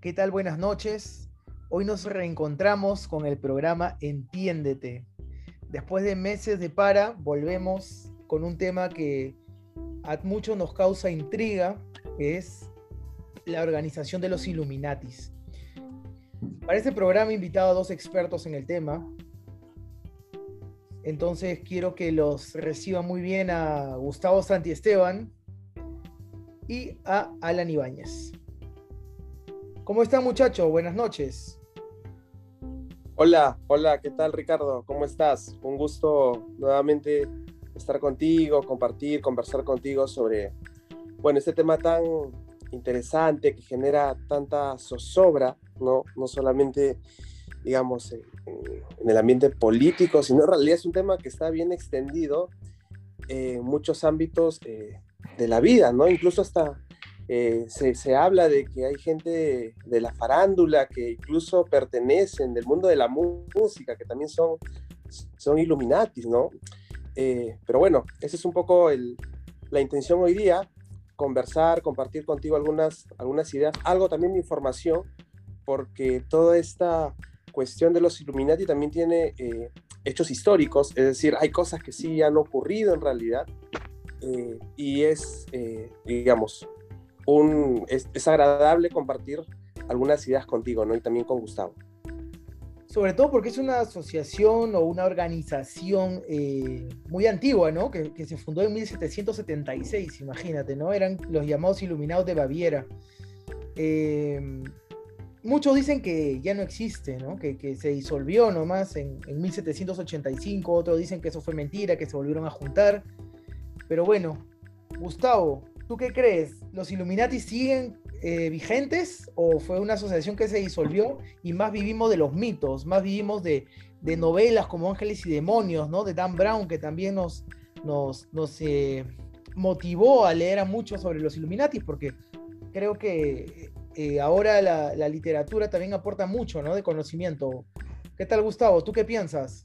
¿Qué tal? Buenas noches. Hoy nos reencontramos con el programa Entiéndete. Después de meses de para, volvemos con un tema que a muchos nos causa intriga, es la organización de los Illuminatis. Para este programa he invitado a dos expertos en el tema. Entonces quiero que los reciba muy bien a Gustavo Santiesteban y a Alan Ibáñez. ¿Cómo están muchachos? Buenas noches. Hola, hola, ¿qué tal Ricardo? ¿Cómo estás? Un gusto nuevamente estar contigo, compartir, conversar contigo sobre, bueno, este tema tan interesante que genera tanta zozobra, ¿no? No solamente, digamos, en, el ambiente político, sino en realidad es un tema que está bien extendido en muchos ámbitos eh, de la vida, ¿no? Incluso hasta eh, se, habla de que hay gente de, la farándula que incluso pertenecen del mundo de la música, que también son, son Illuminatis, ¿no? Eh, pero bueno, esa es un poco la intención hoy día, conversar, compartir contigo algunas, algunas ideas, algo también de información, porque toda esta cuestión de los Illuminati también tiene eh, hechos históricos, es decir, hay cosas que sí han ocurrido en realidad, y es, digamos, es, agradable compartir algunas ideas contigo, ¿no? Y también con Gustavo. Sobre todo porque es una asociación o una organización eh, muy antigua, ¿no? Que, se fundó en 1776, imagínate, ¿no? Eran los llamados Iluminados de Baviera. Em, muchos dicen que ya no existe, ¿no? Que, se disolvió nomás en, en 1785, otros dicen que eso fue mentira, que se volvieron a juntar. Pero bueno, Gustavo, ¿Tú qué crees? ¿Los Illuminati siguen eh, vigentes o fue una asociación que se disolvió y más vivimos de los mitos, más vivimos de, novelas como Ángeles y Demonios, ¿no? De Dan Brown, que también nos, nos, eh, motivó a leer a mucho sobre los Illuminati, porque creo que eh, ahora la, la, literatura también aporta mucho, ¿no? De conocimiento. ¿Qué tal, Gustavo? ¿Tú qué piensas?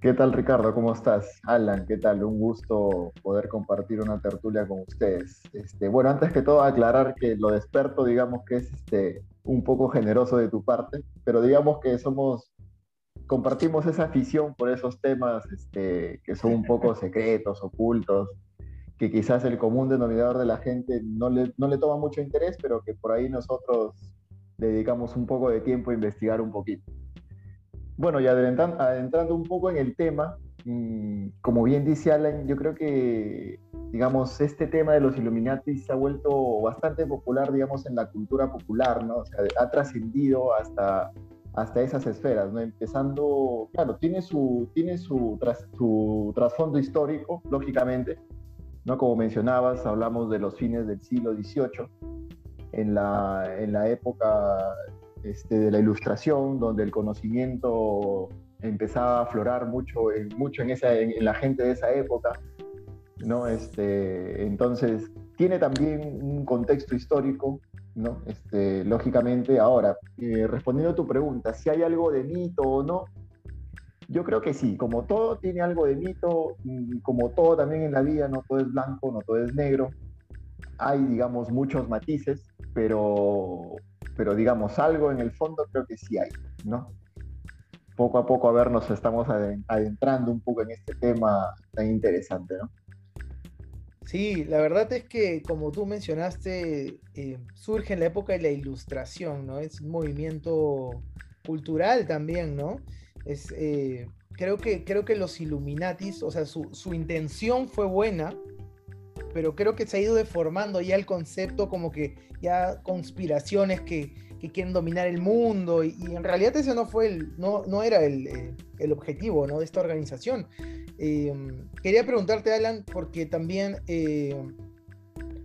¿Qué tal Ricardo? ¿Cómo estás? Alan, ¿qué tal? Un gusto poder compartir una tertulia con ustedes. Este, bueno, antes que todo aclarar que lo de experto digamos que es este, un poco generoso de tu parte, pero digamos que somos, compartimos esa afición por esos temas este, que son un poco secretos, ocultos, que quizás el común denominador de la gente no le, no le toma mucho interés, pero que por ahí nosotros dedicamos un poco de tiempo a investigar un poquito. Bueno, y adentrando, un poco en el tema, mm, como bien dice Alan, yo creo que, digamos, este tema de los Illuminati se ha vuelto bastante popular, digamos, en la cultura popular, ¿no? O sea, ha trascendido hasta, hasta esas esferas, ¿no? Empezando, claro, tiene su, tiene su, su trasfondo histórico, lógicamente, ¿no? Como mencionabas, hablamos de los fines del siglo XVIII, en la, en la época este, de la ilustración, donde el conocimiento empezaba a aflorar mucho, en, mucho en, esa, en, la gente de esa época. ¿no? Este, entonces, tiene también un contexto histórico, ¿no? Este, lógicamente, ahora, eh, respondiendo a tu pregunta, si hay algo de mito o no, yo creo que sí, como todo tiene algo de mito, como todo también en la vida, no todo es blanco, no todo es negro, hay, digamos, muchos matices, pero pero digamos, algo en el fondo creo que sí hay, ¿no? Poco a poco, a ver, nos estamos adentrando un poco en este tema tan interesante, ¿no? Sí, la verdad es que, como tú mencionaste, eh, surge en la época de la ilustración, ¿no? Es un movimiento cultural también, ¿no? Es, eh, creo, que, creo que los Illuminatis, o sea, su, su intención fue buena, pero creo que se ha ido deformando ya el concepto como que ya conspiraciones que, que quieren dominar el mundo y, en realidad ese no fue el, no, no era el, eh, el objetivo ¿no? de esta organización. Eh, quería preguntarte, Alan, porque también eh,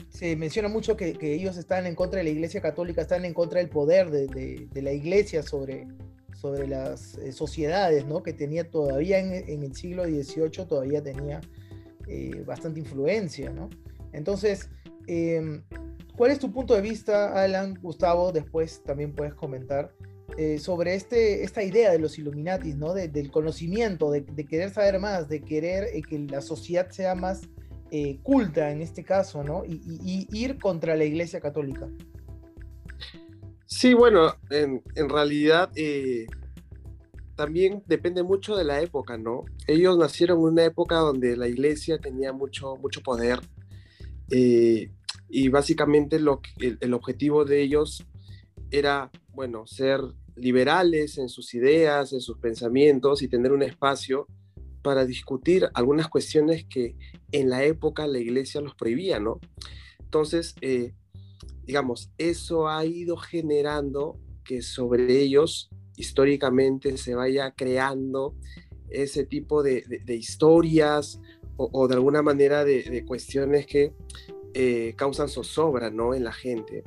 se menciona mucho que, ellos están en contra de la Iglesia Católica, están en contra del poder de, de, de la Iglesia sobre, sobre las sociedades, ¿no? que tenía todavía en, en el siglo XVIII, todavía tenía eh, bastante influencia, ¿no? Entonces, em, ¿cuál es tu punto de vista, Alan, Gustavo? Después también puedes comentar eh, sobre este, esta idea de los Illuminatis, ¿no? del conocimiento, de, querer saber más, de querer eh, que la sociedad sea más culta en este caso, ¿no? Y, ir contra la Iglesia Católica. Sí, bueno, en, realidad también depende mucho de la época, ¿no? Ellos nacieron en una época donde la iglesia tenía mucho, mucho poder eh, y básicamente lo, el, objetivo de ellos era, bueno, ser liberales en sus ideas, en sus pensamientos y tener un espacio para discutir algunas cuestiones que en la época la iglesia los prohibía, ¿no? Entonces, eh, digamos, eso ha ido generando que sobre ellos históricamente se vaya creando ese tipo de, historias o, de alguna manera de, cuestiones que eh, causan zozobra ¿no? en la gente.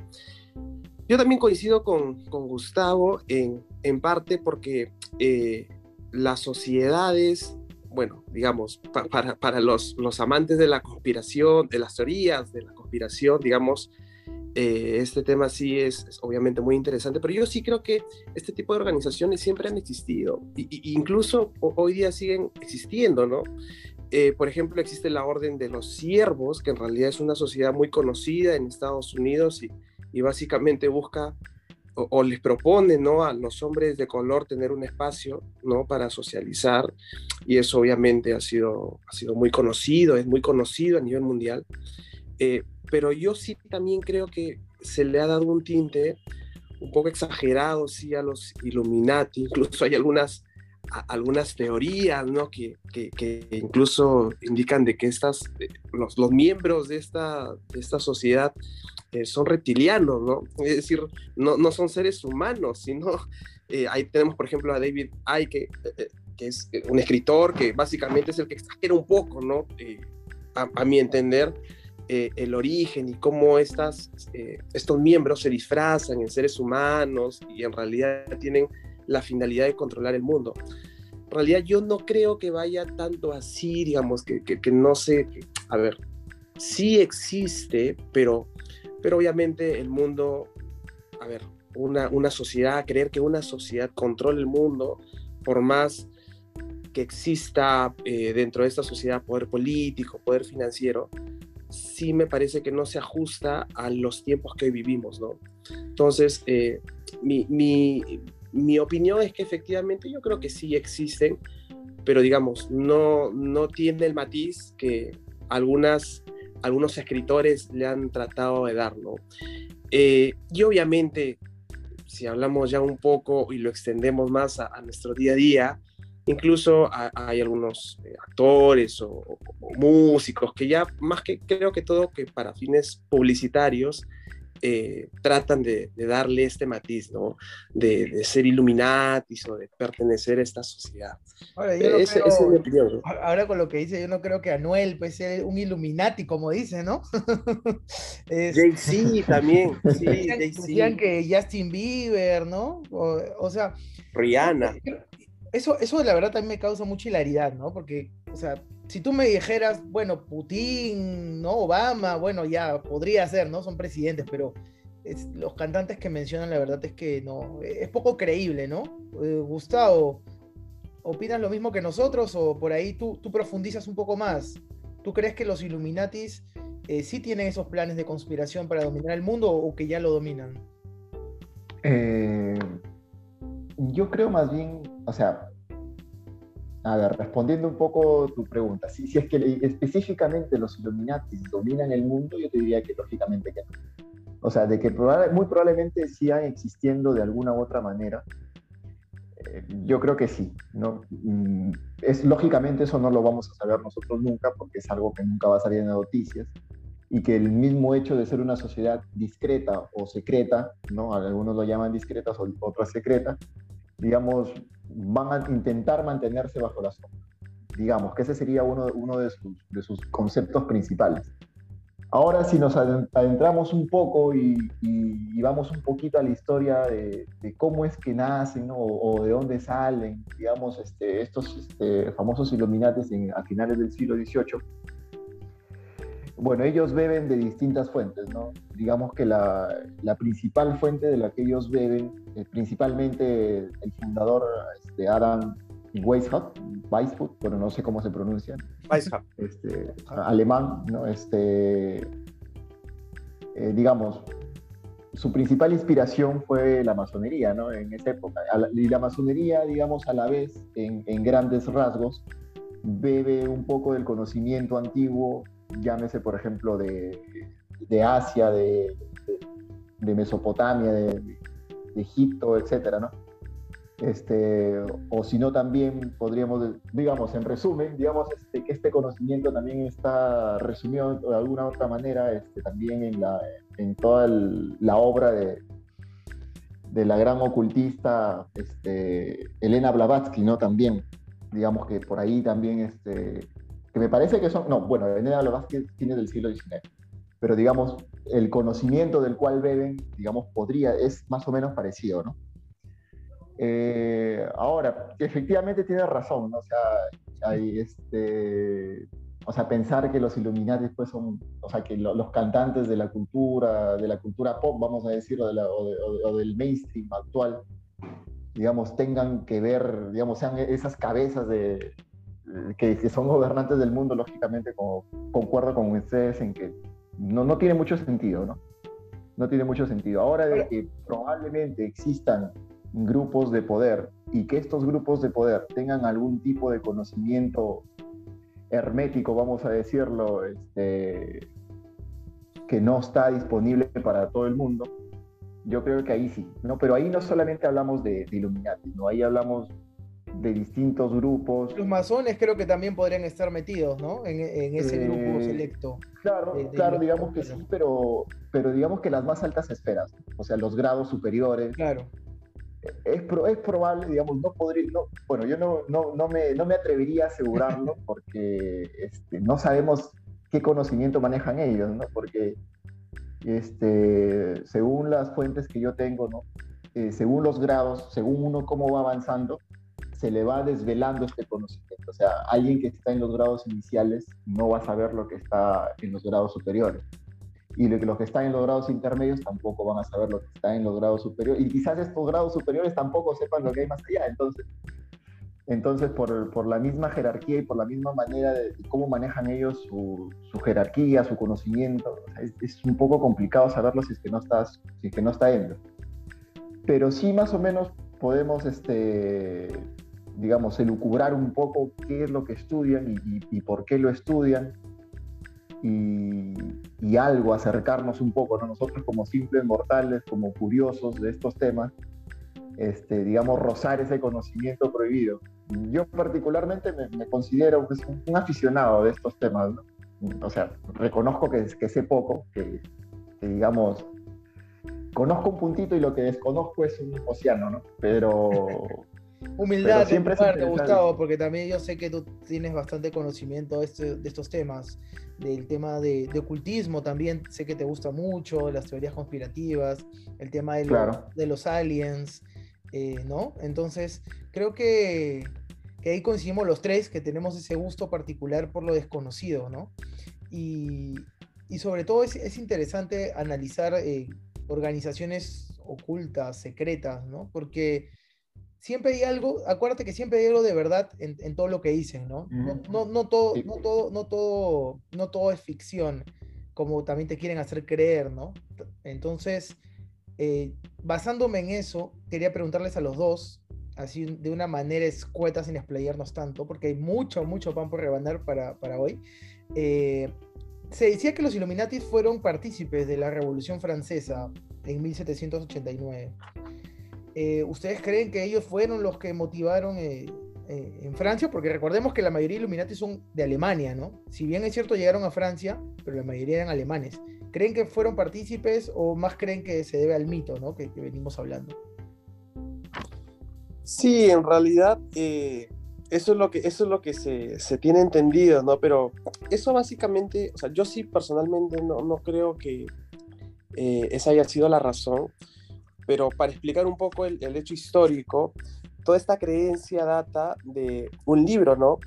Yo también coincido con, Gustavo en, parte porque eh, las sociedades, bueno, digamos, para, los, los amantes de la conspiración, de las teorías de la conspiración, digamos, eh, este tema sí es, obviamente muy interesante, pero yo sí creo que este tipo de organizaciones siempre han existido, e incluso hoy día siguen existiendo, ¿no? Eh, por ejemplo, existe la Orden de los Siervos, que en realidad es una sociedad muy conocida en Estados Unidos y, y básicamente busca o, les propone ¿no? a los hombres de color tener un espacio ¿no? para socializar y eso obviamente ha sido, ha sido muy conocido, es muy conocido a nivel mundial. Eh, pero yo sí también creo que se le ha dado un tinte un poco exagerado sí, a los Illuminati, incluso hay algunas, algunas teorías ¿no? que, que, incluso indican de que estas, eh, los, los miembros de esta, de esta sociedad eh, son reptilianos, ¿no? Es decir, no, no son seres humanos, sino eh, ahí tenemos, por ejemplo, a David Icke, que es un escritor que básicamente es el que exagera un poco, ¿no? A, mi entender, eh, el origen y cómo estas, eh, estos miembros se disfrazan en seres humanos y en realidad tienen la finalidad de controlar el mundo. En realidad yo no creo que vaya tanto así, digamos, que, que, no sé, a ver, sí existe, pero, pero obviamente el mundo, a ver, una, una sociedad, creer que una sociedad controle el mundo, por más que exista eh, dentro de esta sociedad poder político, poder financiero, sí me parece que no se ajusta a los tiempos que hoy vivimos, ¿no? Entonces, eh, mi, mi, opinión es que efectivamente yo creo que sí existen, pero digamos, no, no tiene el matiz que algunas, algunos escritores le han tratado de dar, ¿no? Eh, y obviamente, si hablamos ya un poco y lo extendemos más a nuestro día a día, Incluso hay algunos eh, actores o, músicos que ya, más que creo que todo que para fines publicitarios, eh, tratan de, darle este matiz, ¿no? De, ser Illuminatis o de pertenecer a esta sociedad. Ahora, esa, es mi opinión. Ahora con lo que dice, yo no creo que Anuel pues sea un Illuminati, como dice, ¿no? Jay-Z también. Sí, decían, que Justin Bieber, ¿no? O, o sea... Rihanna eso, eso la verdad también me causa mucha hilaridad, ¿no? Porque, o sea, si tú me dijeras, bueno, Putin, ¿no? Obama, bueno, ya podría ser, ¿no? Son presidentes, pero los cantantes que mencionan, la verdad es que no, es poco creíble, ¿no? Eh, Gustavo, ¿opinas lo mismo que nosotros o por ahí tú, tú profundizas un poco más? ¿Tú crees que los Illuminatis eh, sí tienen esos planes de conspiración para dominar el mundo o que ya lo dominan? Eh, yo creo más bien, o sea, a ver, respondiendo un poco tu pregunta, si, si es que específicamente los Illuminati dominan el mundo, yo te diría que lógicamente que no. O sea, de que muy probablemente sigan existiendo de alguna u otra manera. Eh, yo creo que sí, ¿no? Mm, es, lógicamente eso no lo vamos a saber nosotros nunca porque es algo que nunca va a salir en las noticias y que el mismo hecho de ser una sociedad discreta o secreta, ¿no? Algunos lo llaman discretas, otras secretas, digamos, van a intentar mantenerse bajo la sombra. Digamos que ese sería uno, uno de, sus, de sus conceptos principales. Ahora, si nos adentramos un poco y, vamos un poquito a la historia de, cómo es que nacen o, de dónde salen, digamos, este, estos este, famosos Illuminates en, a finales del siglo XVIII, bueno, ellos beben de distintas fuentes, ¿no? Digamos que la, principal fuente de la que ellos beben, eh, principalmente el fundador este, Adam Weishaupt, Weishaupt, bueno, no sé cómo se pronuncia. Weishaupt. Este, alemán, ¿no? Este, eh, digamos, su principal inspiración fue la masonería, ¿no? En esa época. Y la masonería, digamos, a la vez, en, grandes rasgos, bebe un poco del conocimiento antiguo, llámese, por ejemplo, de, Asia, de, Mesopotamia, de, Egipto, etcétera, ¿no? Este, o si no también podríamos, digamos, en resumen, digamos este, que este conocimiento también está resumido de alguna otra manera este, también en, la, en toda la obra de, de la gran ocultista este, Elena Blavatsky, ¿no? También, digamos que por ahí también, este, que me parece que son, no, bueno, Elena Blavatsky tiene del siglo XIX, pero digamos, el conocimiento del cual beben, digamos, podría, es más o menos parecido, ¿no? Eh, ahora, efectivamente tiene razón, ¿no? o sea, hay este, o sea, pensar que los Illuminati pues son, o sea, que los cantantes de la cultura, de la cultura pop, vamos a decir, o, del mainstream actual, digamos, tengan que ver, digamos, sean esas cabezas de, que, que son gobernantes del mundo, lógicamente, como, concuerdo con ustedes en que no, no tiene mucho sentido, ¿no? No tiene mucho sentido. Ahora de que probablemente existan grupos de poder y que estos grupos de poder tengan algún tipo de conocimiento hermético, vamos a decirlo, este, que no está disponible para todo el mundo, yo creo que ahí sí, ¿no? Pero ahí no solamente hablamos de, Illuminati, ¿no? Ahí hablamos de distintos grupos. Los masones creo que también podrían estar metidos, ¿no? En, ese grupo eh, selecto. Claro, claro, digamos que sí, pero, pero digamos que las más altas esferas, o sea, los grados superiores. Claro es, es probable, digamos, no podría, no, bueno, yo no, no, no, me, no me atrevería a asegurarlo porque este, no sabemos qué conocimiento manejan ellos, ¿no? Porque este, según las fuentes que yo tengo, ¿no? Eh, según los grados, según uno cómo va avanzando, se le va desvelando este conocimiento. O sea, alguien que está en los grados iniciales no va a saber lo que está en los grados superiores y los que están en los grados intermedios tampoco van a saber lo que está en los grados superiores, y quizás estos grados superiores tampoco sepan lo que hay más allá. Entonces, entonces por, por la misma jerarquía y por la misma manera de cómo manejan ellos su, jerarquía, su conocimiento, es, un poco complicado saberlo si es que no, estás, si que no está dentro. Pero sí más o menos podemos, este, digamos, elucubrar un poco qué es lo que estudian y, y, y por qué lo estudian y, algo, acercarnos un poco, ¿no? nosotros como simples mortales, como curiosos de estos temas, este, digamos, rozar ese conocimiento prohibido. Yo particularmente me, considero pues, un, aficionado de estos temas, o sea, reconozco que, que sé poco, que, digamos, conozco un puntito y lo que desconozco es un océano, ¿no? Pero... Humildad siempre de Gustavo, porque también yo sé que tú tienes bastante conocimiento de, este, de estos temas del tema de, ocultismo también sé que te gusta mucho, las teorías conspirativas, el tema de, de los aliens, eh, ¿no? Entonces, creo que, ahí coincidimos los tres, que tenemos ese gusto particular por lo desconocido, ¿no? Y, sobre todo es, interesante analizar eh, organizaciones ocultas, secretas, ¿no? Porque siempre hay algo, acuérdate que siempre hay algo de verdad en, todo lo que dicen, ¿no? No, no, todo, no, todo, no, todo, no todo es ficción, como también te quieren hacer creer, ¿no? Entonces, eh, basándome en eso, quería preguntarles a los dos, así de una manera escueta, sin explayarnos tanto, porque hay mucho, mucho pan por rebanar para, para hoy. Eh, se decía que los Illuminati fueron partícipes de la Revolución Francesa en 1789. Eh, ¿ustedes creen que ellos fueron los que motivaron eh, eh, en Francia? Porque recordemos que la mayoría de Illuminati son de Alemania, ¿no? Si bien es cierto, llegaron a Francia, pero la mayoría eran alemanes. ¿Creen que fueron partícipes o más creen que se debe al mito, ¿no? Que, venimos hablando. Sí, en realidad eso es lo que, eso es lo que se, se, tiene entendido, ¿no? Pero eso básicamente, o sea, yo sí personalmente no, no creo que esa haya sido la razón pero para explicar un poco el, hecho histórico, toda esta creencia data de un libro, ¿no?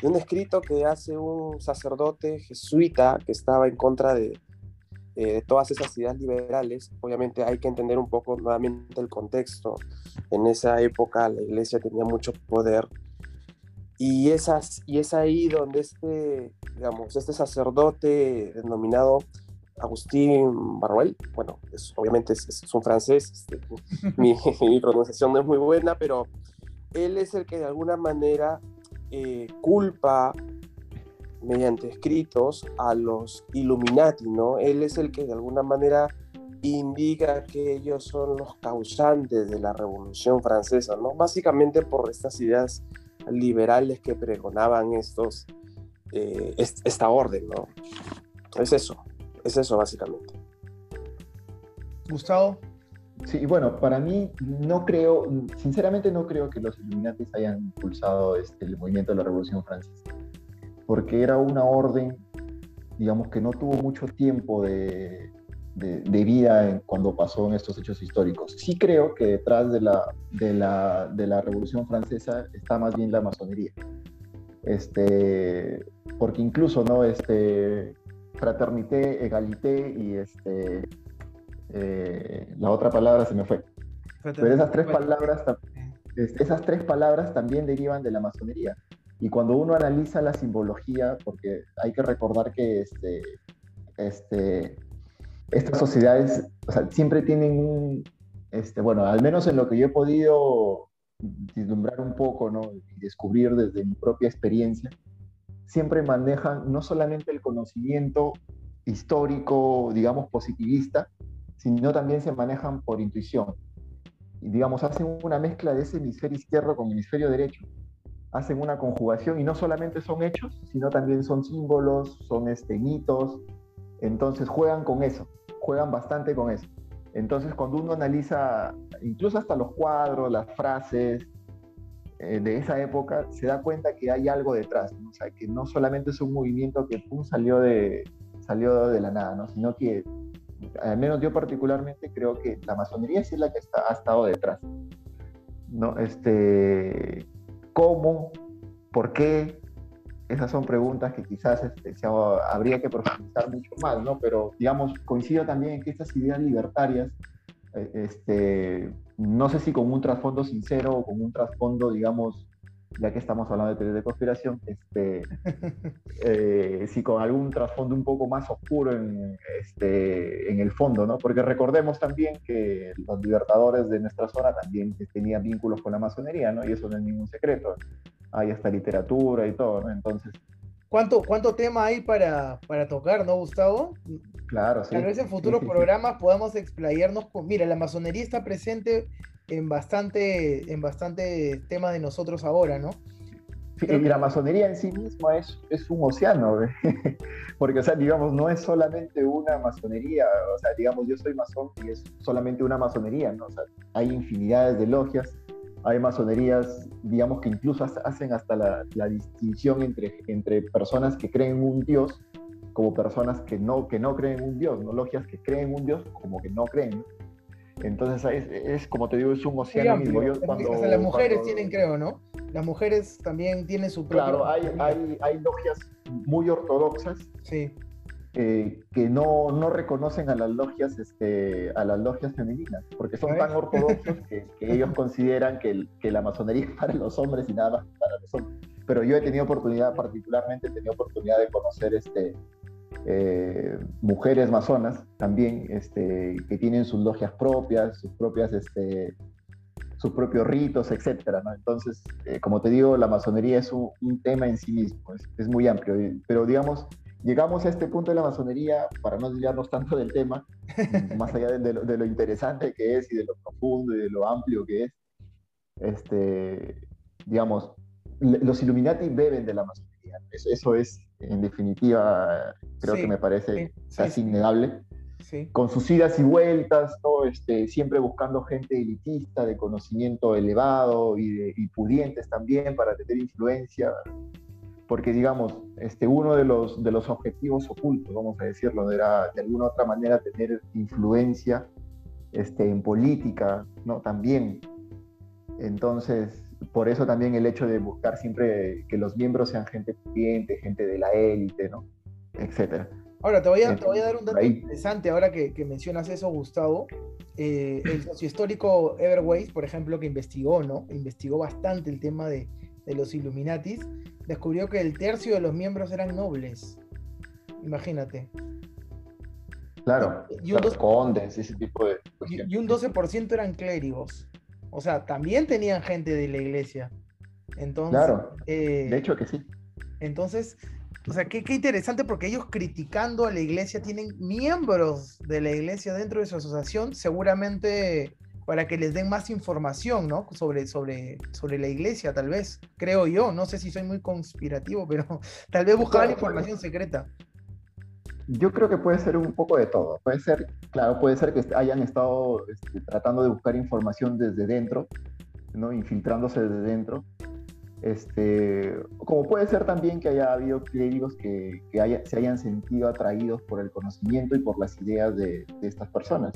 De un escrito que hace un sacerdote jesuita que estaba en contra de, de todas esas ideas liberales. Obviamente hay que entender un poco nuevamente el contexto. En esa época la iglesia tenía mucho poder y, esas, y es ahí donde este, digamos, este sacerdote denominado Agustín Baruel, bueno, obviamente es, un francés, este, mi, pronunciación no es muy buena, pero él es el que de alguna manera eh, culpa mediante escritos a los Illuminati, ¿no? Él es el que de alguna manera indica que ellos son los causantes de la Revolución Francesa, ¿no? Básicamente por estas ideas liberales que pregonaban estos, eh, esta orden, ¿no? Es eso, es eso básicamente. Gustavo. Sí, bueno, para mí no creo, sinceramente no creo que los Illuminati hayan impulsado este, el movimiento de la Revolución Francesa, porque era una orden, digamos, que no tuvo mucho tiempo de, de, vida cuando pasó en estos hechos históricos. Sí creo que detrás de la, de la, de la Revolución Francesa está más bien la masonería. Este, porque incluso, ¿no? Este, fraternité, egalité y este, eh, la otra palabra se me fue. Pero esas tres palabras, esas tres palabras también derivan de la masonería. Y cuando uno analiza la simbología, porque hay que recordar que este, este, estas sociedades siempre tienen un, este, bueno, al menos en lo que yo he podido vislumbrar un poco ¿no? y descubrir desde mi propia experiencia, siempre manejan no solamente el conocimiento histórico, digamos, positivista, sino también se manejan por intuición. Y, digamos, hacen una mezcla de ese hemisferio izquierdo con el hemisferio derecho. Hacen una conjugación y no solamente son hechos, sino también son símbolos, son este, mitos. Entonces juegan con eso juegan bastante con eso. Entonces, cuando uno analiza incluso hasta los cuadros, las frases eh, de esa época, se da cuenta que hay algo detrás, o sea, que no solamente es un movimiento que pum, salió, de, salió de la nada, ¿no? sino que, al menos yo particularmente, creo que la masonería sí es la que está, ha estado detrás. ¿no? Este, ¿Cómo? ¿Por qué? esas son preguntas que quizás este, habría que profundizar mucho más, ¿no? Pero, digamos, coincido también en que estas ideas libertarias, este, no sé si con un trasfondo sincero o con un trasfondo, digamos, ya que estamos hablando de teoría de conspiración, este, eh, si con algún trasfondo un poco más oscuro en, este, en el fondo, ¿no? Porque recordemos también que los libertadores de nuestra zona también tenían vínculos con la masonería, ¿no? Y eso no es ningún secreto hay hasta literatura y todo, ¿no? Entonces... ¿Cuánto, cuánto tema hay para, para tocar, no, Gustavo? Claro, sí. Tal vez en futuros programas podamos explayarnos con... Mira, la masonería está presente en bastante, en bastante temas de nosotros ahora, ¿no? y la masonería en sí misma es, es un océano, porque, o sea, digamos, no es solamente una masonería, o sea, digamos, yo soy masón y es solamente una masonería, ¿no? O sea, hay infinidades de logias, hay masonerías, digamos, que incluso hacen hasta la, distinción entre, entre personas que creen un Dios como personas que no, que no creen un Dios, ¿no? Logias que creen un Dios como que no creen. Entonces es, como te digo, es un océano mismo. las mujeres tienen, creo, ¿no? Las mujeres también tienen su propio... Claro, hay, hay, hay logias muy ortodoxas. Sí eh, que no, no, reconocen a las logias este, a las logias femeninas, porque son tan ortodoxos que, ellos consideran que, que, la masonería es para los hombres y nada más para los hombres. Pero yo he tenido oportunidad, particularmente he tenido oportunidad de conocer este, eh, mujeres masonas también este, que tienen sus logias propias, sus propias este, sus propios ritos, etcétera, ¿no? Entonces, eh, como te digo, la masonería es un, un tema en sí mismo, es, es, muy amplio, pero digamos, llegamos a este punto de la masonería, para no desviarnos tanto del tema, más allá de, lo, interesante que es y de lo profundo y de lo amplio que es, este, digamos, los Illuminati beben de la masonería. Eso, es, en definitiva, creo que me parece casi innegable. Con sus idas y vueltas, este, siempre buscando gente elitista, de conocimiento elevado y, y pudientes también para tener influencia porque digamos, este, uno de los, de los objetivos ocultos, vamos a decirlo, era de alguna otra manera tener influencia este, en política, ¿no? También. Entonces, por eso también el hecho de buscar siempre que los miembros sean gente pudiente, gente de la élite, ¿no? Etcétera. Ahora, te voy a, te voy a dar un dato interesante ahora que, que, mencionas eso, Gustavo. Eh, el sociohistórico Everways, por ejemplo, que investigó, ¿no? Investigó bastante el tema de, de los Illuminatis, descubrió que el tercio de los miembros eran nobles. Imagínate. Claro, y un condes, ese tipo de... Y, un 12% eran clérigos. O sea, también tenían gente de la iglesia. Entonces, claro, de hecho que sí. Entonces, o sea, qué, interesante porque ellos criticando a la iglesia tienen miembros de la iglesia dentro de su asociación, seguramente para que les den más información, ¿no? Sobre, sobre, sobre la iglesia, tal vez, creo yo. No sé si soy muy conspirativo, pero tal vez buscaban información secreta. Yo creo que puede ser un poco de todo. Puede ser, claro, puede ser que hayan estado este, tratando de buscar información desde dentro, ¿no? Infiltrándose desde dentro este, como puede ser también que haya habido clérigos que, se hayan sentido atraídos por el conocimiento y por las ideas de, estas personas.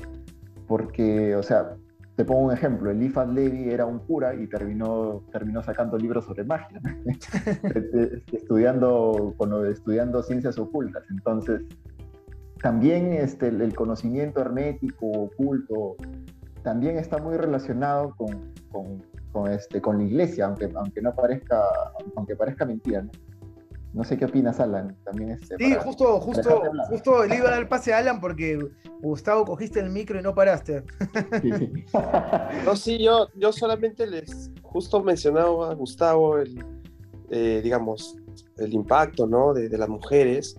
Porque, o sea, te pongo un ejemplo, Eliphas Levi era un cura y terminó, terminó sacando libros sobre magia, estudiando, estudiando ciencias ocultas. Entonces, también este, el conocimiento hermético, oculto, también está muy relacionado con, con, este, con la iglesia, aunque, aunque no parezca, aunque parezca mentira, ¿no? No sé qué opinas, Alan. También este, sí, justo, justo, justo le iba a dar el pase a Alan porque Gustavo cogiste el micro y no paraste. Sí, sí. no, sí, yo, yo solamente les justo mencionaba a Gustavo el, eh, digamos, el impacto, ¿no? De, de las mujeres.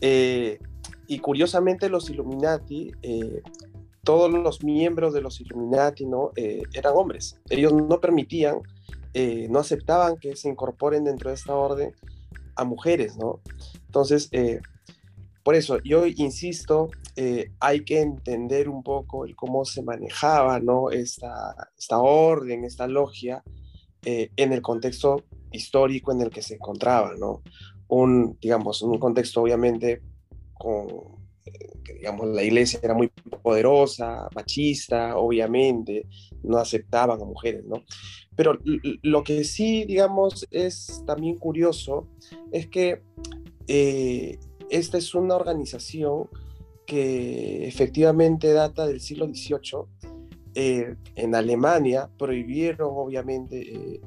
Eh, y curiosamente los Illuminati eh, todos los miembros de los Illuminati ¿no? Eh, eran hombres. Ellos no permitían, eh, no aceptaban que se incorporen dentro de esta orden a mujeres, ¿no? Entonces, eh, por eso yo insisto, hay que entender un poco el cómo se manejaba, ¿no? Esta, esta orden, esta logia, en el contexto histórico en el que se encontraba, ¿no? Un, digamos, un contexto obviamente con que digamos la iglesia era muy poderosa, machista, obviamente, no aceptaban a mujeres, ¿no? Pero lo que sí, digamos, es también curioso es que eh, esta es una organización que efectivamente data del siglo XVIII. Eh, en Alemania prohibieron, obviamente, eh,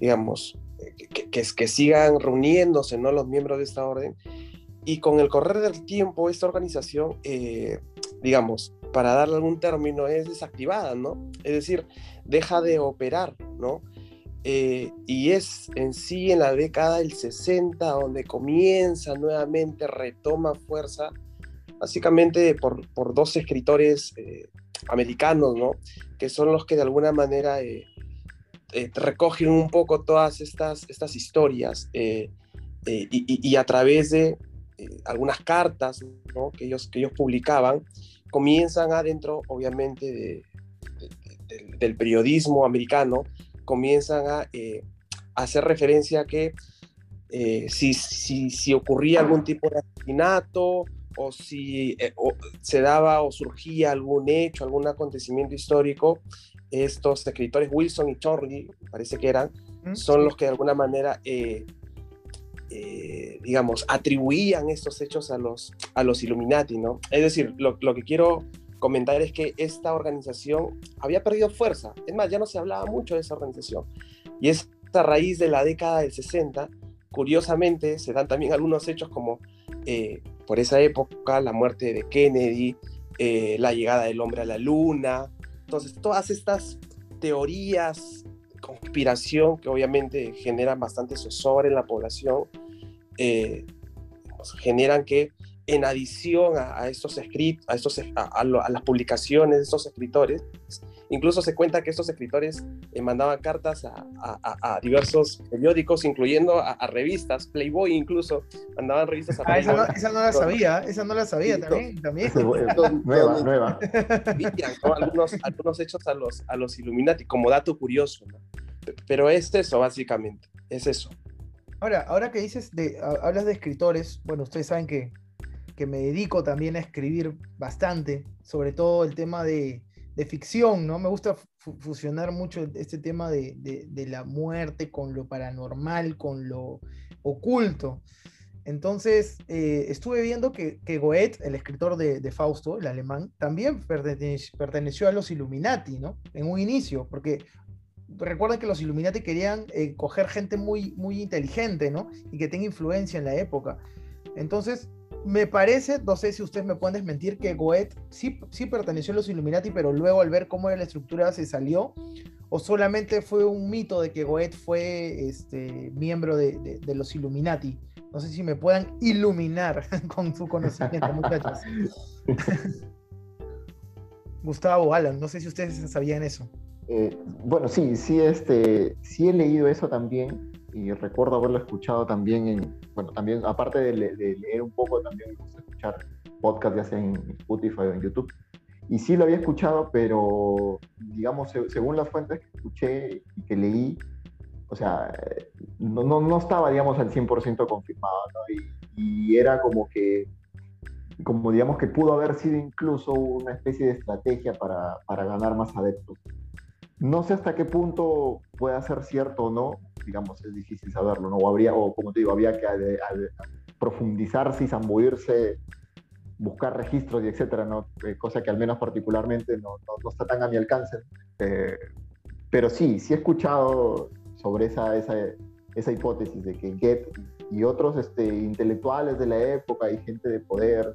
digamos, que, que, que, sigan reuniéndose ¿no? los miembros de esta orden y con el correr del tiempo, esta organización, eh, digamos, para darle algún término, es desactivada, ¿no? Es decir, deja de operar, ¿no? Eh, y es en sí en la década del 60 donde comienza nuevamente, retoma fuerza, básicamente por, por dos escritores eh, americanos, ¿no? Que son los que de alguna manera recogen un poco todas estas, estas historias y, y, a través de eh, algunas cartas que, ellos, que ellos publicaban, comienzan adentro, obviamente, del periodismo americano, comienzan a, eh, hacer referencia a que eh, si, si, si, ocurría algún tipo de asesinato o si se daba o surgía algún hecho, algún acontecimiento histórico, estos escritores Wilson y Chorley, parece que eran, son los que de alguna manera eh, digamos, atribuían estos hechos a los, a los Illuminati, ¿no? Es decir, lo, que quiero comentar es que esta organización había perdido fuerza. Es más, ya no se hablaba mucho de esa organización. Y es a raíz de la década del 60, curiosamente, se dan también algunos hechos como, eh, por esa época, la muerte de Kennedy, eh, la llegada del hombre a la luna. Entonces, todas estas teorías conspiración que obviamente generan bastante zozobra en la población, eh, pues, generan que en adición a, estos escritos, a, estos, a, las publicaciones de estos escritores, incluso se cuenta que estos escritores eh, mandaban cartas a, diversos periódicos, incluyendo a, revistas, Playboy incluso, mandaban revistas a ah, esa, no, la sabía, esa no la sabía también. también. nueva, nueva. Algunos, algunos hechos a los, a los Illuminati, como dato curioso, pero es eso, básicamente, es eso. Ahora, ahora que dices, de, hablas de escritores, bueno, ustedes saben que, que me dedico también a escribir bastante, sobre todo el tema de, de ficción, ¿no? Me gusta fusionar mucho este tema de, de, la muerte con lo paranormal, con lo oculto. Entonces, eh, estuve viendo que, que, Goethe, el escritor de, Fausto, el alemán, también perteneció, a los Illuminati, ¿no? En un inicio, porque recuerden que los Illuminati querían eh, coger gente muy, muy inteligente, ¿no? Y que tenga influencia en la época. Entonces, me parece, no sé si ustedes me pueden desmentir, que Goethe sí, sí perteneció a los Illuminati, pero luego al ver cómo era la estructura se salió, o solamente fue un mito de que Goethe fue este, miembro de, de, los Illuminati. No sé si me puedan iluminar con su conocimiento, muchachos. Gustavo, Alan, no sé si ustedes sabían eso. Eh, bueno, sí, sí, este, sí he leído eso también y recuerdo haberlo escuchado también en, bueno, también aparte de, leer un poco, también me gusta escuchar podcast ya sea en Spotify o en YouTube. Y sí lo había escuchado, pero digamos, según las fuentes que escuché y que leí, o sea, no, no, no estaba, digamos, al 100% confirmado, ¿no? Y, y, era como que, como digamos que pudo haber sido incluso una especie de estrategia para, para ganar más adeptos. No sé hasta qué punto pueda ser cierto o no, digamos, es difícil saberlo, ¿no? O habría, o como te digo, había que profundizarse y zambuirse, buscar registros y etcétera, ¿no? Eh, cosa que al menos particularmente no, no, está tan a mi alcance. Eh, pero sí, sí he escuchado sobre esa, esa, esa hipótesis de que Goethe y otros este, intelectuales de la época y gente de poder,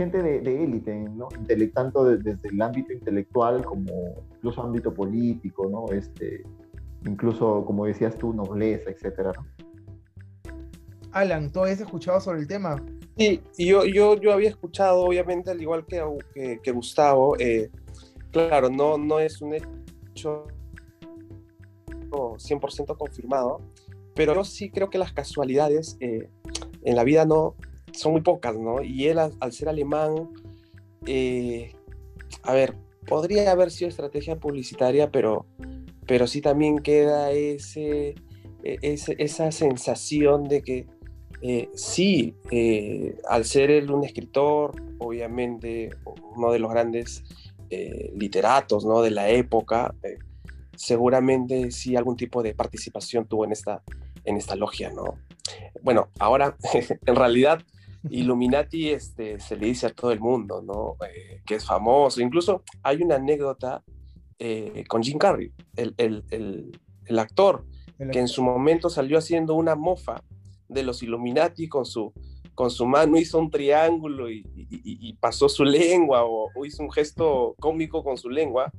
gente de élite, ¿no? tanto desde el ámbito intelectual como incluso ámbito político, ¿no? Este, incluso, como decías tú, nobleza, etcétera, Alan, ¿tú habías escuchado sobre el tema? Sí, yo, yo, yo había escuchado, obviamente, al igual que, que, Gustavo, eh, claro, no, no es un hecho 100% confirmado, pero yo sí creo que las casualidades eh, en la vida no son muy pocas, ¿no? Y él, al, ser alemán, eh, a ver, podría haber sido estrategia publicitaria, pero pero sí también queda ese, e, esa sensación de que eh, sí, eh, al ser él un escritor, obviamente uno de los grandes literatos ¿no? de la época, seguramente sí algún tipo de participación tuvo en esta, en esta logia. ¿no? Bueno, ahora en realidad Illuminati este, se le dice a todo el mundo, ¿no? que es famoso. Incluso hay una anécdota eh, con Jim Carrey, el, el, el, actor, que en su momento salió haciendo una mofa de los Illuminati con su, con su mano, hizo un triángulo y, y, pasó su lengua o, hizo un gesto cómico con su lengua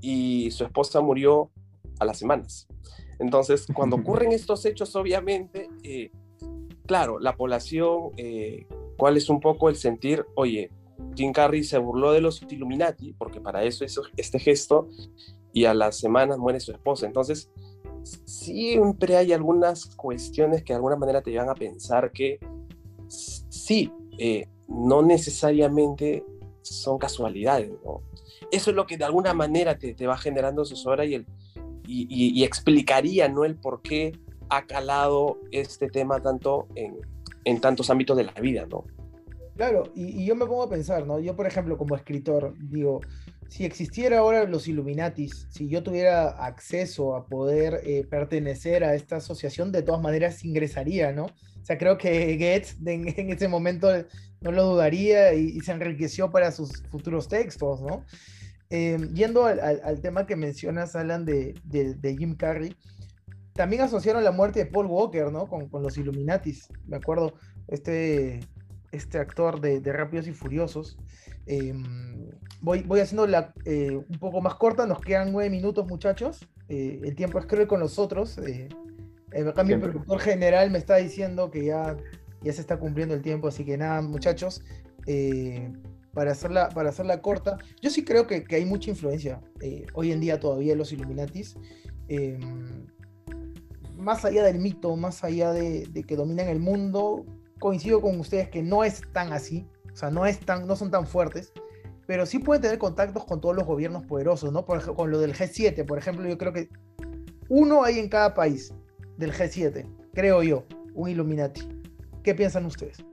y su esposa murió a las semanas. Entonces, cuando ocurren estos hechos, obviamente, eh, claro, la población, eh, ¿cuál es un poco el sentir? Oye, Jim Carrey se burló de los Illuminati, porque para eso hizo este gesto, y a las semanas muere su esposa. Entonces, siempre hay algunas cuestiones que de alguna manera te llevan a pensar que sí, eh, no necesariamente son casualidades, Eso es lo que de alguna manera te, va generando zozobra y, el, y, explicaría, ¿no? El por qué ha calado este tema tanto en, en tantos ámbitos de la vida, ¿no? Claro, y, yo me pongo a pensar, ¿no? Yo, por ejemplo, como escritor, digo, si existiera ahora los Illuminatis, si yo tuviera acceso a poder eh, pertenecer a esta asociación, de todas maneras ingresaría, ¿no? O sea, creo que Goethe en, ese momento no lo dudaría y, se enriqueció para sus futuros textos, ¿no? Em, yendo al, tema que mencionas, Alan, de, de, Jim Carrey, también asociaron la muerte de Paul Walker, ¿no? Con, con los Illuminatis, me acuerdo, este este actor de, Rápidos y Furiosos. Em, voy, voy haciendo la, eh, un poco más corta, nos quedan nueve minutos, muchachos. Eh, el tiempo es cruel con nosotros. Eh, acá mi productor general me está diciendo que ya, ya se está cumpliendo el tiempo, así que nada, muchachos. para, hacerla, para hacerla corta, yo sí creo que, hay mucha influencia hoy en día todavía en los Illuminatis em, más allá del mito, más allá de, de, que dominan el mundo, coincido con ustedes que no es tan así, o sea, no, es tan, no son tan fuertes, pero sí pueden tener contactos con todos los gobiernos poderosos, ¿no? Por ejemplo, con lo del G7, por ejemplo, yo creo que uno hay en cada país del G7, creo yo, un Illuminati. ¿Qué piensan ustedes?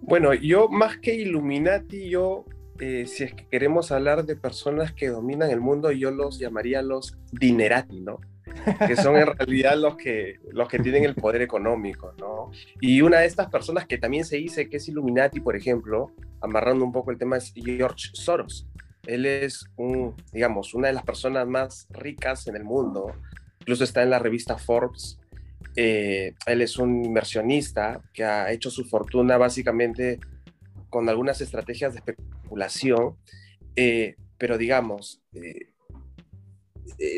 Bueno, yo más que Illuminati, yo, eh, si es que queremos hablar de personas que dominan el mundo, yo los llamaría los dinerati, ¿no? Que son en realidad los que, los que tienen el poder económico, ¿no? Y una de estas personas que también se dice que es Illuminati, por ejemplo, amarrando un poco el tema, es George Soros. Él es, un, digamos, una de las personas más ricas en el mundo, incluso está en la revista Forbes, Eh, él es un inversionista que ha hecho su fortuna básicamente con algunas estrategias de especulación, eh, pero digamos,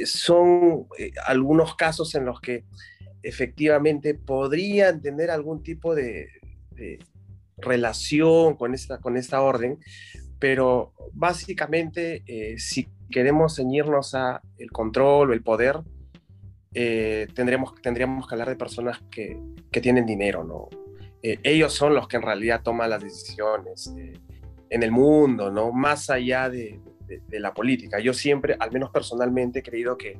son algunos casos en los que efectivamente podrían tener algún tipo de, relación con esta, con esta orden, pero básicamente eh, si queremos ceñirnos a el control o el poder, eh, tendríamos, tendríamos que hablar de personas que, que tienen dinero, ¿no? Eh, ellos son los que en realidad toman las decisiones en el mundo, ¿no? Más allá de, de, la política. Yo siempre, al menos personalmente, he creído que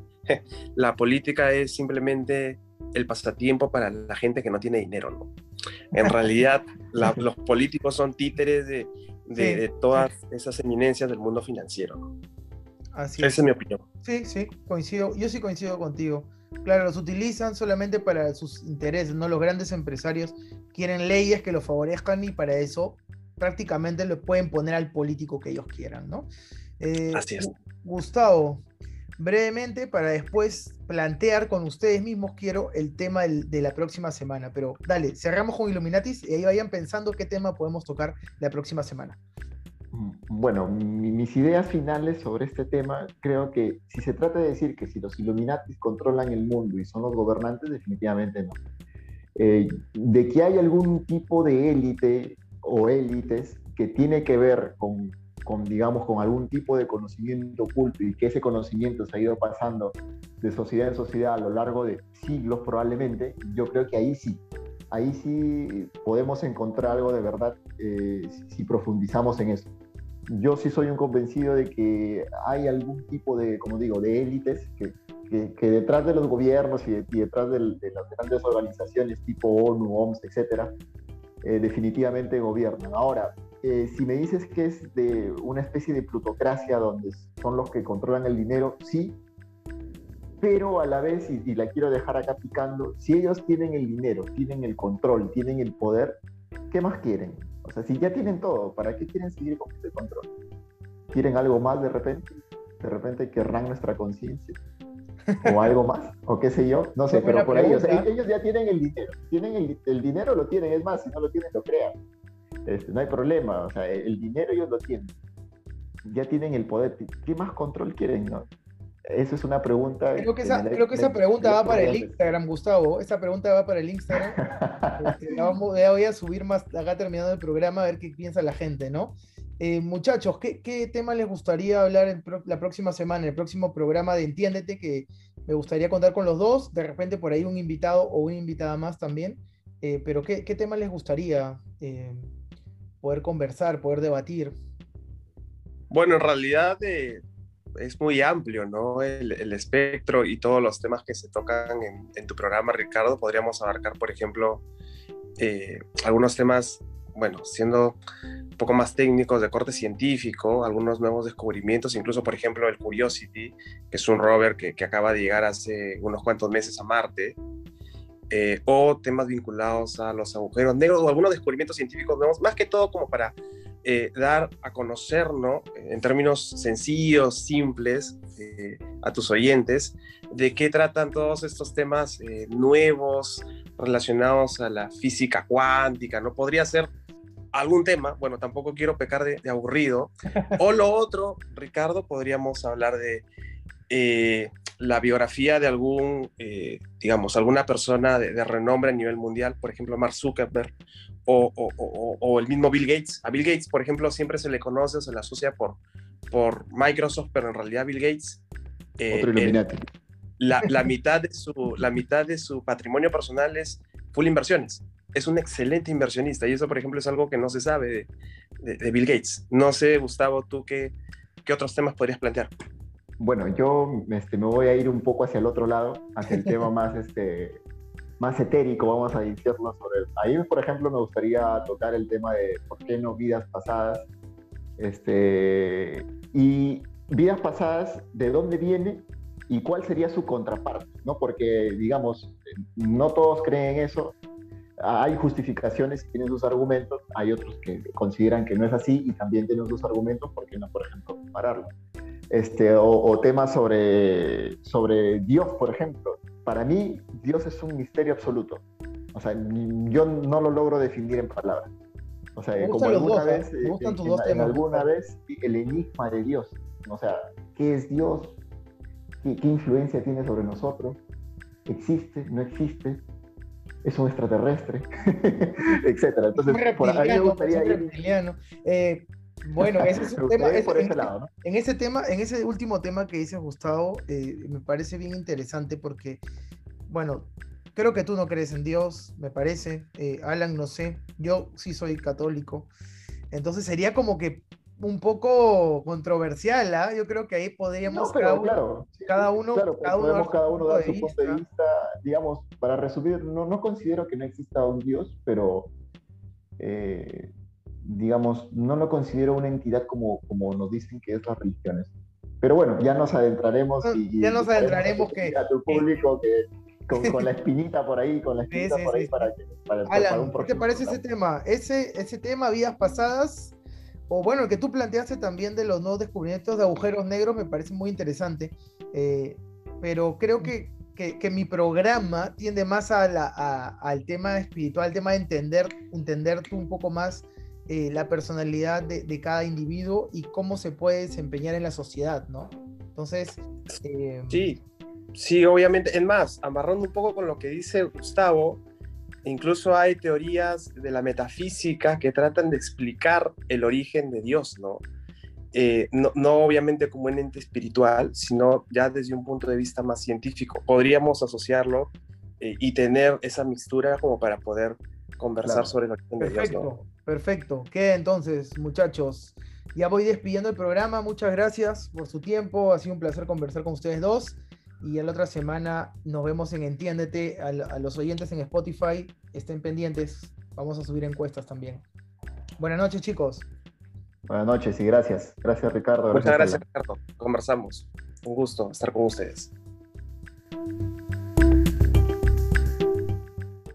la política es simplemente el pasatiempo para la gente que no tiene dinero, ¿no? En realidad, los políticos son títeres de, de, todas esas eminencias del mundo financiero, ¿no? Así Esa es. mi opinión. Sí, sí, coincido. Yo sí coincido contigo. Claro, los utilizan solamente para sus intereses, ¿no? Los grandes empresarios quieren leyes que los favorezcan y para eso prácticamente le pueden poner al político que ellos quieran, ¿no? Eh, Así es. Gustavo, brevemente para después plantear con ustedes mismos, quiero el tema de la próxima semana. Pero dale, cerramos con Illuminatis y ahí vayan pensando qué tema podemos tocar la próxima semana. Mm, bueno, mis ideas finales sobre este tema, creo que si se trata de decir que si los Illuminatis controlan el mundo y son los gobernantes, definitivamente no. Eh, de que hay algún tipo de élite o élites que tiene que ver con con, digamos, con algún tipo de conocimiento oculto y que ese conocimiento se ha ido pasando de sociedad en sociedad a lo largo de siglos probablemente, yo creo que ahí sí, ahí sí podemos encontrar algo de verdad eh, si, profundizamos en eso. Yo sí soy un convencido de que hay algún tipo de, como digo, de élites que, que, detrás de los gobiernos y, detrás de, las grandes organizaciones tipo ONU, OMS, etcétera, eh, definitivamente gobiernan. Ahora, eh, si me dices que es de una especie de plutocracia donde son los que controlan el dinero, sí, pero a la vez, y, la quiero dejar acá picando, si ellos tienen el dinero, tienen el control, tienen el poder, ¿qué más quieren? O sea, si ya tienen todo, ¿para qué quieren seguir con este control? ¿Quieren algo más de repente? De repente querrán nuestra conciencia. o algo más, o qué sé yo, no sé, pero por ahí, ellos ya tienen el dinero, tienen el, el, dinero lo tienen, es más, si no lo tienen, lo crean. Este, no hay problema, o sea, el dinero ellos lo tienen. Ya tienen el poder. ¿Qué más control quieren? No? Eso es una pregunta. Creo que esa, creo que esa pregunta va para el Instagram, Gustavo. Esa pregunta va para el Instagram. Este, ya voy a subir más acá terminando el programa a ver qué piensa la gente, ¿no? Eh, muchachos, ¿qué, ¿qué, tema les gustaría hablar en la próxima semana, en el próximo programa de Entiéndete? Que me gustaría contar con los dos. De repente por ahí un invitado o una invitada más también. Eh, pero ¿qué, ¿qué, tema les gustaría? Eh, poder conversar, poder debatir. Bueno, en realidad eh, es muy amplio, ¿no? El, espectro y todos los temas que se tocan en, tu programa, Ricardo. Podríamos abarcar, por ejemplo, eh, algunos temas, bueno, siendo un poco más técnicos de corte científico, algunos nuevos descubrimientos, incluso, por ejemplo, el Curiosity, que es un rover que, que acaba de llegar hace unos cuantos meses a Marte eh, o temas vinculados a los agujeros negros o algunos descubrimientos científicos nuevos, más que todo como para eh, dar a conocer, ¿no? en términos sencillos, simples, eh, a tus oyentes, de qué tratan todos estos temas nuevos relacionados a la física cuántica, ¿no? Podría ser algún tema, bueno, tampoco quiero pecar de, de aburrido, o lo otro, Ricardo, podríamos hablar de la biografía de algún, eh, digamos, alguna persona de, renombre a nivel mundial, por ejemplo, Mark Zuckerberg o, o, el mismo Bill Gates. A Bill Gates, por ejemplo, siempre se le conoce o se le asocia por, por Microsoft, pero en realidad Bill Gates... Eh, Otro Illuminati. la, la, mitad de su, la mitad de su patrimonio personal es full inversiones. Es un excelente inversionista y eso, por ejemplo, es algo que no se sabe de, de, Bill Gates. No sé, Gustavo, tú qué, qué otros temas podrías plantear. Bueno, yo este, me voy a ir un poco hacia el otro lado, hacia el tema más, este, más etérico, vamos a decirlo sobre. Ahí, por ejemplo, me gustaría tocar el tema de por qué no vidas pasadas. Este, y vidas pasadas, ¿de dónde viene y cuál sería su contraparte? ¿no? Porque, digamos, no todos creen en eso. Hay justificaciones y tienen sus argumentos, hay otros que consideran que no es así y también tienen sus argumentos, ¿por qué no, por ejemplo, compararlo? Este, o, temas sobre, sobre Dios, por ejemplo. Para mí, Dios es un misterio absoluto. O sea, yo no lo logro definir en palabras. O sea, como alguna vez, ¿eh? en, alguna vez, el enigma de Dios. O sea, ¿qué es Dios? ¿Qué, qué influencia tiene sobre nosotros? ¿Existe? ¿No existe? es un extraterrestre, etcétera. Entonces, por ahí me gustaría ir. Eh, bueno, ese es un tema. por ese lado, ¿no? En ese tema, en ese último tema que dice Gustavo, eh, me parece bien interesante porque, bueno, creo que tú no crees en Dios, me parece. Eh, Alan, no sé. Yo sí soy católico. Entonces sería como que un poco controversial, ¿ah? Yo creo que ahí podríamos cada, uno, cada uno, cada uno, cada uno dar su punto de vista. Digamos, para resumir, no, no considero que no exista un Dios, pero eh, digamos, no lo considero una entidad como, como nos dicen que es las religiones. Pero bueno, ya nos adentraremos y, ya nos adentraremos que a tu público que, con, la espinita por ahí, con la espinita por ahí para que para, Alan, ¿qué te parece ese tema? Ese, ese tema, vidas pasadas, o bueno, el que tú planteaste también de los nuevos descubrimientos de agujeros negros me parece muy interesante, eh, pero creo que, que, mi programa tiende más a la, al tema espiritual, al tema de entender, entender tú un poco más eh, la personalidad de, cada individuo y cómo se puede desempeñar en la sociedad, ¿no? Entonces... Eh, sí, sí, obviamente. Es más, amarrando un poco con lo que dice Gustavo, incluso hay teorías de la metafísica que tratan de explicar el origen de Dios, ¿no? Eh, no, obviamente como un ente espiritual, sino ya desde un punto de vista más científico. Podríamos asociarlo y tener esa mixtura como para poder conversar sobre el origen de Dios. ¿no? Perfecto. Queda entonces, muchachos. Ya voy despidiendo el programa. Muchas gracias por su tiempo. Ha sido un placer conversar con ustedes dos. Y la otra semana nos vemos en Entiéndete. A, los oyentes en Spotify, estén pendientes. Vamos a subir encuestas también. Buenas noches, chicos. Buenas noches y gracias. Gracias, Ricardo. Muchas gracias, Ricardo. Conversamos. Un gusto estar con ustedes.